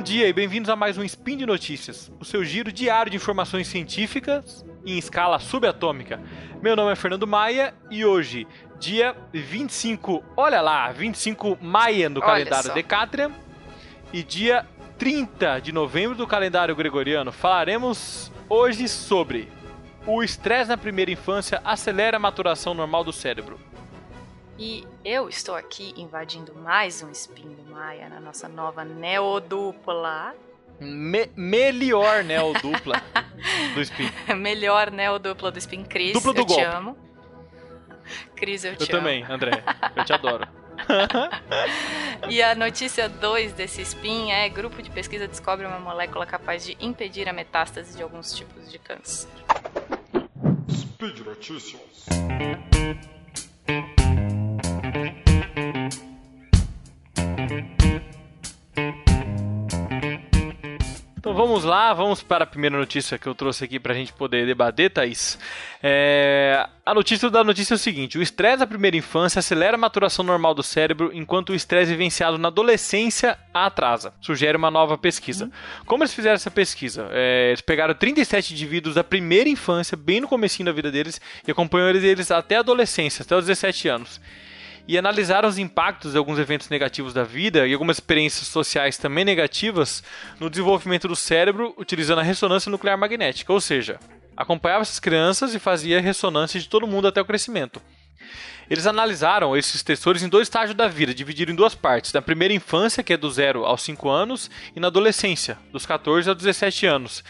Bom dia e bem-vindos a mais um Spin de Notícias, o seu giro diário de informações científicas em escala subatômica. Meu nome é Fernando Maia e hoje, dia 25, olha lá, 25 Maia Olha calendário só. Decatrian e dia 30 de novembro do calendário gregoriano, falaremos hoje sobre o estresse na primeira infância acelera a maturação normal do cérebro. E eu estou aqui invadindo mais um Spin do Maia na nossa nova neodupla. Me melhor, né, o dupla do Spin. Melhor neodupla do Spin. Cris, Dupla do eu te golpe. amo. Cris, eu te Eu amo. também, André. Eu te adoro. E a notícia 2 desse Spin é grupo de pesquisa descobre uma molécula capaz de impedir a metástase de alguns tipos de câncer. Speed Notícias. Então vamos lá, vamos para a primeira notícia que eu trouxe aqui para a gente poder debater, Thaís. É, A notícia da notícia é o seguinte: o estresse da primeira infância acelera a maturação normal do cérebro, enquanto o estresse vivenciado na adolescência a atrasa. Sugere uma nova pesquisa. Como eles fizeram essa pesquisa? É, eles pegaram 37 indivíduos da primeira infância, bem no comecinho da vida deles, e acompanharam eles até a adolescência, até os 17 anos e analisaram os impactos de alguns eventos negativos da vida e algumas experiências sociais também negativas no desenvolvimento do cérebro utilizando a ressonância nuclear magnética, ou seja, acompanhava essas crianças e fazia ressonância de todo mundo até o crescimento. Eles analisaram esses testores em dois estágios da vida, dividiram em duas partes: na primeira infância, que é do 0 aos 5 anos, e na adolescência, dos 14 aos 17 anos.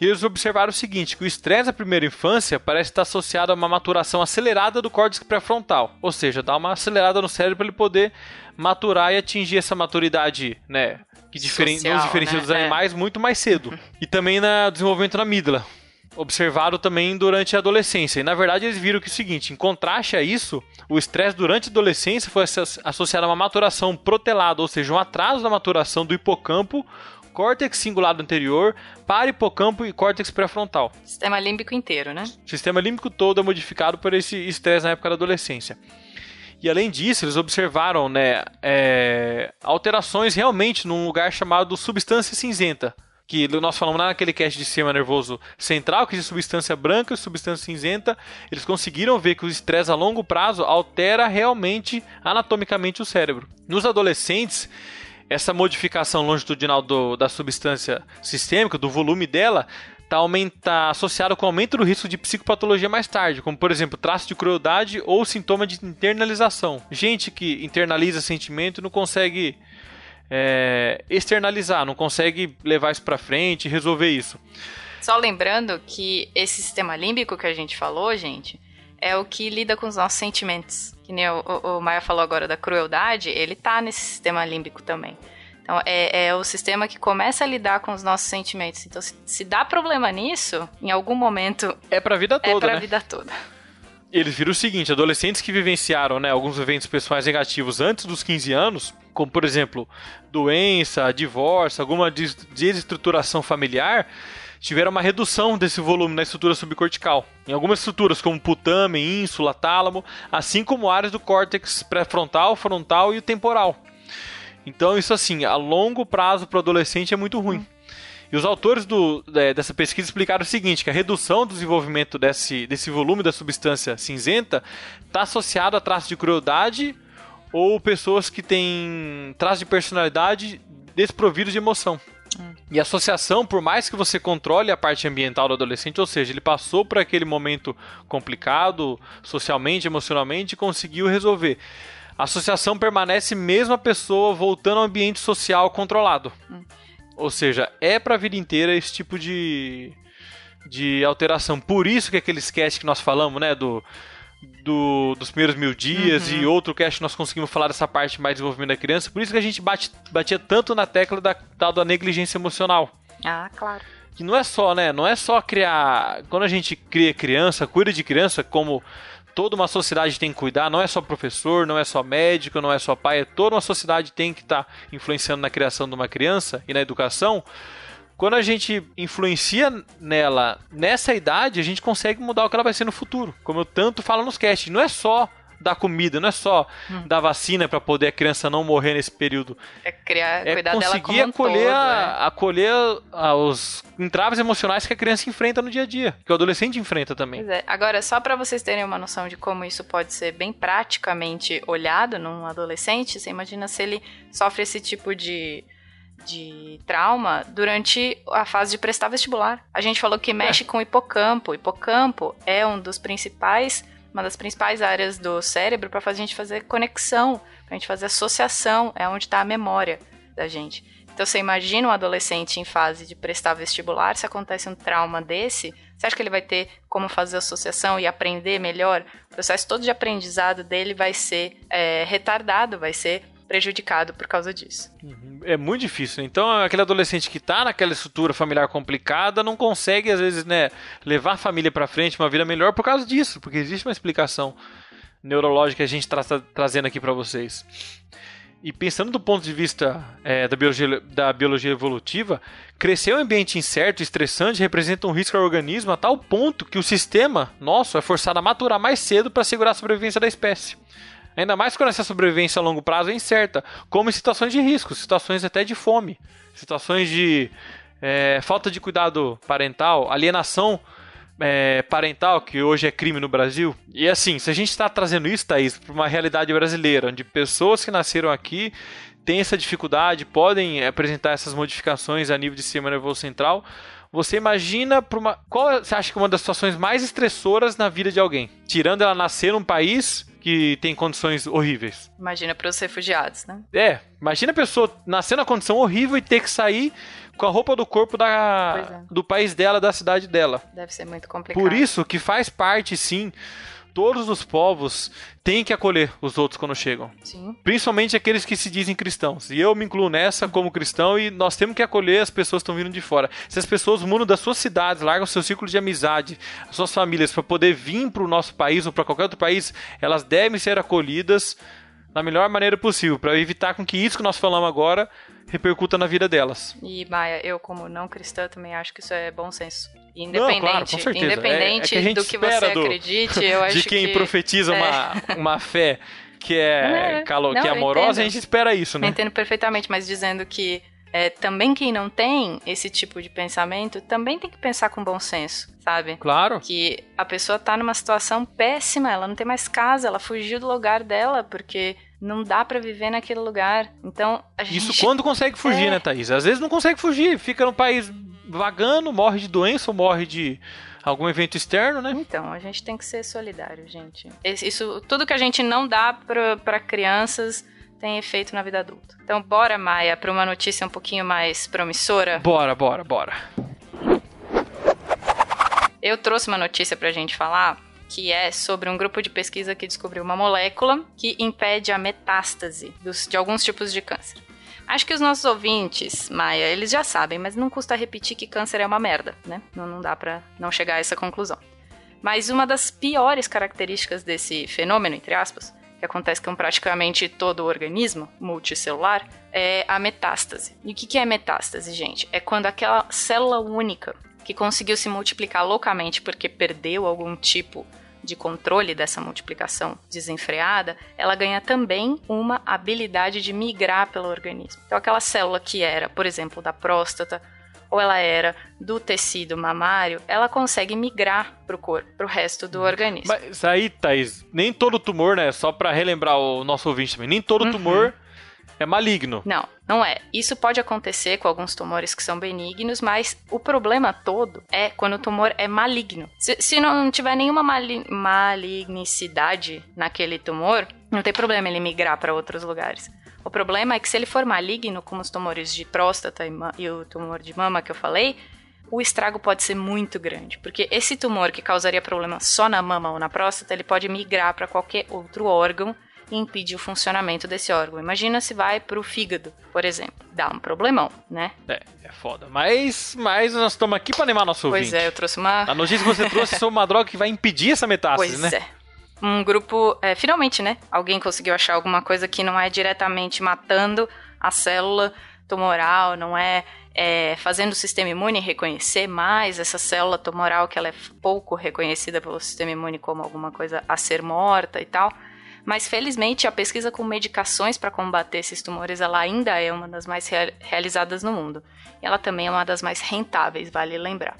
E eles observaram o seguinte, que o estresse da primeira infância parece estar associado a uma maturação acelerada do córtex pré-frontal, ou seja, dá uma acelerada no cérebro para ele poder maturar e atingir essa maturidade, né, que diferen Social, nos diferencia né? dos É. animais muito mais cedo. E também no desenvolvimento na amígdala. Observaram também durante a adolescência. E na verdade eles viram que é o seguinte: em contraste a isso, o estresse durante a adolescência foi asso- associado a uma maturação protelada, ou seja, um atraso da maturação do hipocampo, córtex cingulado anterior, para hipocampo e córtex pré-frontal. Sistema límbico inteiro, né? O sistema límbico todo é modificado por esse estresse na época da adolescência. E além disso, eles observaram né, é, alterações realmente num lugar chamado substância cinzenta. Que nós falamos lá naquele cast de sistema nervoso central, que é substância branca e substância cinzenta. Eles conseguiram ver que o estresse a longo prazo altera realmente anatomicamente o cérebro. Nos adolescentes, essa modificação longitudinal do- da substância sistêmica, do volume dela, está aumenta, associado com aumento do risco de psicopatologia mais tarde, como por exemplo traço de crueldade ou sintoma de internalização. Gente que internaliza sentimento não consegue é, externalizar, não consegue levar isso para frente, resolver isso. Só lembrando que esse sistema límbico que a gente falou, gente, é o que lida com os nossos sentimentos. Que nem o, o, o Maia falou agora da crueldade, ele tá nesse sistema límbico também. Então, é, é o sistema que começa a lidar com os nossos sentimentos. Então, se, se dá problema nisso, em algum momento É para a vida é toda, pra né? vida toda. Eles viram o seguinte: adolescentes que vivenciaram né, alguns eventos pessoais negativos antes dos 15 anos, como por exemplo, doença, divórcio, alguma des- desestruturação familiar, tiveram uma redução desse volume na estrutura subcortical. Em algumas estruturas, como putame, ínsula, tálamo, assim como áreas do córtex pré-frontal, frontal e temporal. Então, isso assim, a longo prazo para o adolescente é muito ruim. E os autores do- é, dessa pesquisa explicaram o seguinte, que a redução do desenvolvimento desse, desse volume da substância cinzenta está associado a traços de crueldade ou pessoas que têm traços de personalidade desprovidos de emoção. E a associação, por mais que você controle a parte ambiental do adolescente, ou seja, ele passou por aquele momento complicado, socialmente, emocionalmente, e conseguiu resolver. A associação permanece mesmo a pessoa voltando ao ambiente social controlado. Ou seja, é pra vida inteira esse tipo de, de alteração. Por isso que aquele sketch que nós falamos, né, do, do- dos primeiros mil dias e outro cast nós conseguimos falar dessa parte mais de desenvolvimento da criança. Por isso que a gente bate- batia tanto na tecla da tal da negligência emocional. Ah, claro. Que não é só, né? Não é só criar. Quando a gente cria criança, cuida de criança, como toda uma sociedade tem que cuidar, não é só professor, não é só médico, não é só pai, é toda uma sociedade tem que estar influenciando na criação de uma criança e na educação. Quando a gente influencia nela nessa idade, a gente consegue mudar o que ela vai ser no futuro. Como eu tanto falo nos cast, não é só dar comida, não é só Hum. dar vacina para poder a criança não morrer nesse período. É criar, É cuidar dela como conseguir um acolher, todo, a- é. acolher a- os entraves emocionais que a criança enfrenta no dia a dia, que o adolescente enfrenta também. Pois é. Agora, só pra vocês terem uma noção de como isso pode ser bem praticamente olhado num adolescente, você imagina se ele sofre esse tipo de, de trauma durante a fase de prestar vestibular. A gente falou que mexe com o hipocampo. O hipocampo é um dos principais, uma das principais áreas do cérebro para fazer a gente fazer conexão, pra gente fazer associação, é onde está a memória da gente. Então você imagina um adolescente em fase de prestar vestibular, se acontece um trauma desse, você acha que ele vai ter como fazer associação e aprender melhor? O processo todo de aprendizado dele vai ser é, retardado, vai ser prejudicado por causa disso. É muito difícil. Então, aquele adolescente que tá naquela estrutura familiar complicada não consegue, às vezes, né, levar a família pra frente, uma vida melhor por causa disso, porque existe uma explicação neurológica que a gente está trazendo aqui pra vocês. E pensando do ponto de vista é, da, biologia, da biologia evolutiva, crescer em um ambiente incerto e estressante representa um risco ao organismo a tal ponto que o sistema nosso é forçado a maturar mais cedo para assegurar a sobrevivência da espécie. Ainda mais quando essa sobrevivência a longo prazo é incerta, como em situações de risco, situações até de fome, situações de é, falta de cuidado parental, alienação é, parental, que hoje é crime no Brasil. E assim, se a gente está trazendo isso, Thaís, para uma realidade brasileira, onde pessoas que nasceram aqui têm essa dificuldade, podem apresentar essas modificações a nível de sistema nervoso central, você imagina para uma. Qual você acha que é uma das situações mais estressoras na vida de alguém? Tirando ela nascer num país que tem condições horríveis. Imagina para os refugiados, né? É, imagina a pessoa nascer na condição horrível e ter que sair com a roupa do corpo da, é. do país dela, da cidade dela. Deve ser muito complicado. Por isso que faz parte, sim, todos os povos têm que acolher os outros quando chegam. Sim. Principalmente aqueles que se dizem cristãos. E eu me incluo nessa como cristão e nós temos que acolher as pessoas que estão vindo de fora. Se as pessoas mudam das suas cidades, largam seu círculo de amizade, as suas famílias, para poder vir para o nosso país ou para qualquer outro país, elas devem ser acolhidas da melhor maneira possível, para evitar com que isso que nós falamos agora repercuta na vida delas. E Maia, eu como não cristã também acho que isso é bom senso. Não, Independente, claro, com certeza. independente É- é que do que você do- acredite, eu acho de quem que profetiza é. uma, uma fé que é, calo- não, que é eu amorosa, a gente espera isso, Eu né? entendo perfeitamente, mas dizendo que é, também quem não tem esse tipo de pensamento também tem que pensar com bom senso, sabe? Claro. Que a pessoa tá numa situação péssima, ela não tem mais casa, ela fugiu do lugar dela porque não dá pra viver naquele lugar. Então, a gente Isso quando consegue fugir, É. né, Thaís? Às vezes não consegue fugir, fica no país vagando, morre de doença ou morre de algum evento externo, né? Então, a gente tem que ser solidário, gente. Isso, tudo que a gente não dá pra pra crianças tem efeito na vida adulta. Então, bora, Maia, pra uma notícia um pouquinho mais promissora. Bora, bora, bora. Eu trouxe uma notícia pra gente falar que é sobre um grupo de pesquisa que descobriu uma molécula que impede a metástase dos- de alguns tipos de câncer. Acho que os nossos ouvintes, Maia, eles já sabem, mas não custa repetir que câncer é uma merda, né? Não, não dá pra não chegar a essa conclusão. Mas uma das piores características desse fenômeno, entre aspas, que acontece com praticamente todo o organismo multicelular, é a metástase. E o que é metástase, gente? É quando aquela célula única que conseguiu se multiplicar loucamente porque perdeu algum tipo de controle dessa multiplicação desenfreada, ela ganha também uma habilidade de migrar pelo organismo. Então, aquela célula que era, por exemplo, da próstata, ou ela era do tecido mamário, ela consegue migrar pro corpo, pro resto do organismo. Mas aí, Thaís, nem todo tumor, né? Só pra relembrar o nosso ouvinte também, nem todo Uhum. tumor é maligno. Não, não é. Isso pode acontecer com alguns tumores que são benignos, mas o problema todo é quando o tumor é maligno. Se, se não tiver nenhuma mali malignicidade naquele tumor, não tem problema ele migrar para outros lugares. O problema é que se ele for maligno, como os tumores de próstata e, e o tumor de mama que eu falei, o estrago pode ser muito grande, porque esse tumor que causaria problema só na mama ou na próstata, ele pode migrar para qualquer outro órgão e impedir o funcionamento desse órgão. Imagina se vai pro fígado, por exemplo. Dá um problemão, né? É, é foda. Mas, mas nós estamos aqui pra animar nosso Pois ouvinte. é, eu trouxe uma. A notícia que você trouxe é sobre uma droga que vai impedir essa metástase, Pois né? é. Um grupo, é, finalmente, né? Alguém conseguiu achar alguma coisa que não é diretamente matando a célula tumoral, não é, é, fazendo o sistema imune reconhecer mais essa célula tumoral que ela é pouco reconhecida pelo sistema imune como alguma coisa a ser morta e tal. Mas felizmente a pesquisa com medicações para combater esses tumores ela ainda é uma das mais rea realizadas no mundo. E ela também é uma das mais rentáveis, vale lembrar.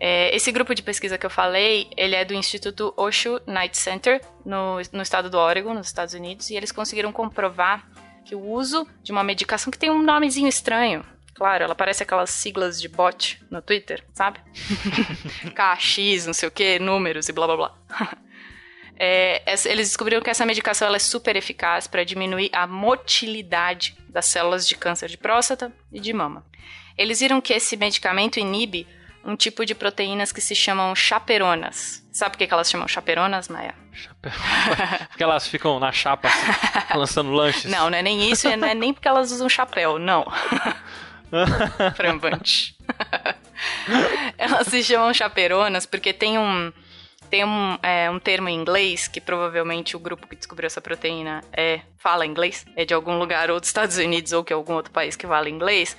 É, esse grupo de pesquisa que eu falei, ele é do Instituto Osho Night Center, no, no estado do Oregon, nos Estados Unidos, e eles conseguiram comprovar que o uso de uma medicação que tem um nomezinho estranho, claro, ela parece aquelas siglas de bot no Twitter, sabe? KX, não sei o que, números e blá blá blá. É, eles descobriram que essa medicação é super eficaz para diminuir a motilidade das células de câncer de próstata e de mama. Eles viram que esse medicamento inibe um tipo de proteínas que se chamam chaperonas. Sabe por que elas chamam chaperonas, Maia? porque elas ficam na chapa assim, lançando lanches. Não, não é nem isso, não é nem porque elas usam chapéu, não. Frambante. elas se chamam chaperonas porque tem um tem um, é, um termo em inglês que provavelmente o grupo que descobriu essa proteína é fala inglês, é de algum lugar ou dos Estados Unidos ou que é algum outro país que fala inglês.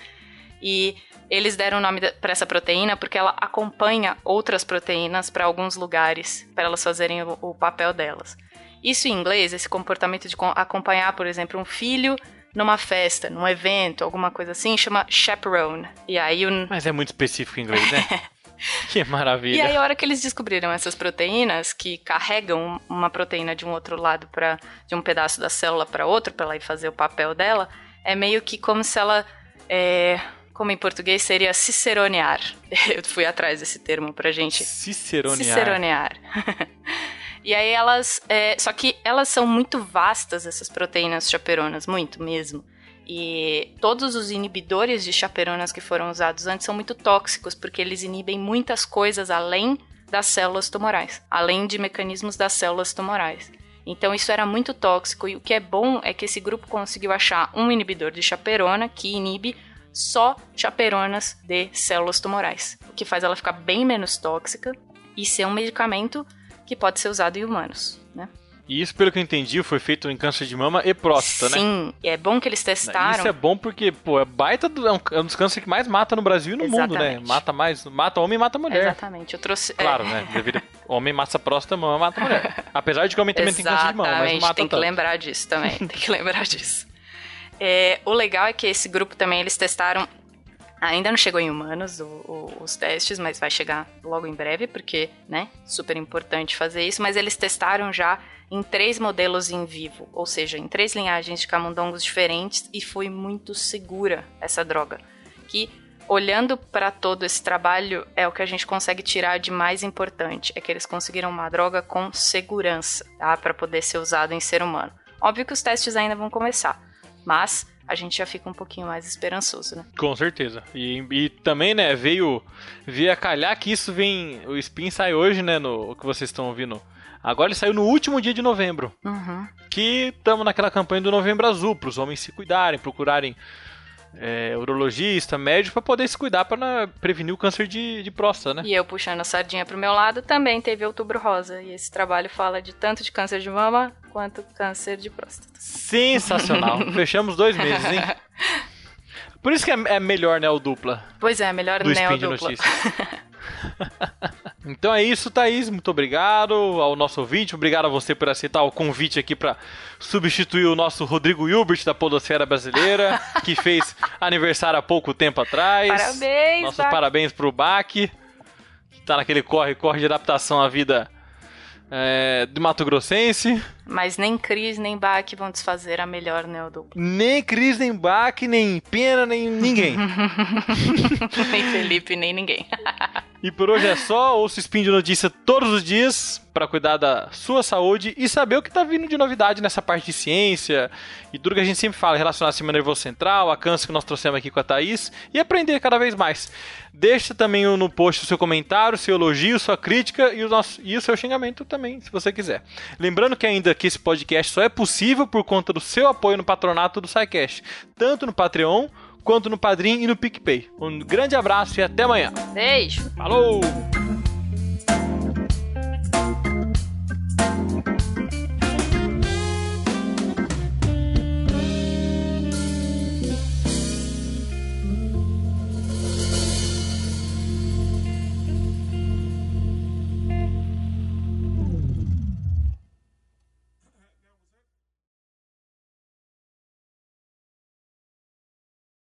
E eles deram o nome para essa proteína porque ela acompanha outras proteínas para alguns lugares, para elas fazerem o, o, papel delas. Isso em inglês, esse comportamento de acompanhar, por exemplo, um filho numa festa, num evento, alguma coisa assim, chama chaperone. E aí o... Mas é muito específico em inglês, né? Que maravilha. E aí, a hora que eles descobriram essas proteínas que carregam uma proteína de um outro lado para de um pedaço da célula para outro, para ela ir fazer o papel dela, é meio que como se ela é, como em português seria ciceronear. Eu fui atrás desse termo pra gente. Ciceronear. Ciceronear. e aí elas. É, só que elas são muito vastas, essas proteínas chaperonas, muito mesmo. E todos os inibidores de chaperonas que foram usados antes são muito tóxicos, porque eles inibem muitas coisas além das células tumorais, além de mecanismos das células tumorais. Então isso era muito tóxico e o que é bom é que esse grupo conseguiu achar um inibidor de chaperona que inibe só chaperonas de células tumorais, o que faz ela ficar bem menos tóxica e ser um medicamento que pode ser usado em humanos, né? E isso, pelo que eu entendi, foi feito em câncer de mama e próstata, Sim, né? Sim, é bom que eles testaram. Isso é bom porque, pô, é baita do, é um, é um dos cânceres que mais mata no Brasil e no Exatamente. mundo, né? Mata mais, mata homem e mata mulher. Exatamente. Eu trouxe. Claro, é... né? Devido, homem mata próstata, mama mata mulher. Apesar de que homem também tem câncer de mama, mas não mata tem que tanto. lembrar disso também. tem que lembrar disso. É, o legal é que esse grupo também eles testaram. Ainda não chegou em humanos o, o, os testes, mas vai chegar logo em breve, porque, né, super importante fazer isso. Mas eles testaram já em três modelos em vivo, ou seja, em três linhagens de camundongos diferentes e foi muito segura essa droga. Que olhando para todo esse trabalho é o que a gente consegue tirar de mais importante, é que eles conseguiram uma droga com segurança, tá, para poder ser usado em ser humano. Óbvio que os testes ainda vão começar, mas a gente já fica um pouquinho mais esperançoso, né? Com certeza. E, e também, né, veio, veio a calhar que isso vem. O Spin sai hoje, né, no que vocês estão ouvindo Agora ele saiu no último dia de novembro. Uhum. Que estamos naquela campanha do Novembro Azul, para os homens se cuidarem, procurarem é, urologista, médico, para poder se cuidar para prevenir o câncer de, de próstata, né? E eu puxando a sardinha pro meu lado, também teve Outubro Rosa. E esse trabalho fala de tanto de câncer de mama quanto câncer de próstata. Sensacional. Fechamos dois meses, hein? Por isso que é, é melhor, né, o dupla. Pois é, melhor do Neo dupla. então é isso, Thaís. Muito obrigado ao nosso ouvinte. Obrigado a você por aceitar o convite aqui para substituir o nosso Rodrigo Hilbert da Podosfera Brasileira, que fez aniversário há pouco tempo atrás. Parabéns! Nossos Bac. parabéns pro Bac, que tá naquele corre-corre de adaptação à vida é, do Mato Grossense. Mas nem Cris nem Bach vão desfazer a melhor neodupla. Nem Cris, nem Bach, nem Pena, nem ninguém. nem Felipe, nem ninguém. e por hoje é só. Ouça Spin de Notícia todos os dias para cuidar da sua saúde e saber o que tá vindo de novidade nessa parte de ciência e tudo que a gente sempre fala relacionado ao sistema nervoso central, a câncer que nós trouxemos aqui com a Thaís e aprender cada vez mais. Deixa também no post o seu comentário, seu elogio, sua crítica e o, nosso, e o seu xingamento também, se você quiser. Lembrando que ainda que esse podcast só é possível por conta do seu apoio no patronato do SciCast, tanto no Patreon quanto no Padrim e no PicPay. Um grande abraço e até amanhã. Beijo. Falou!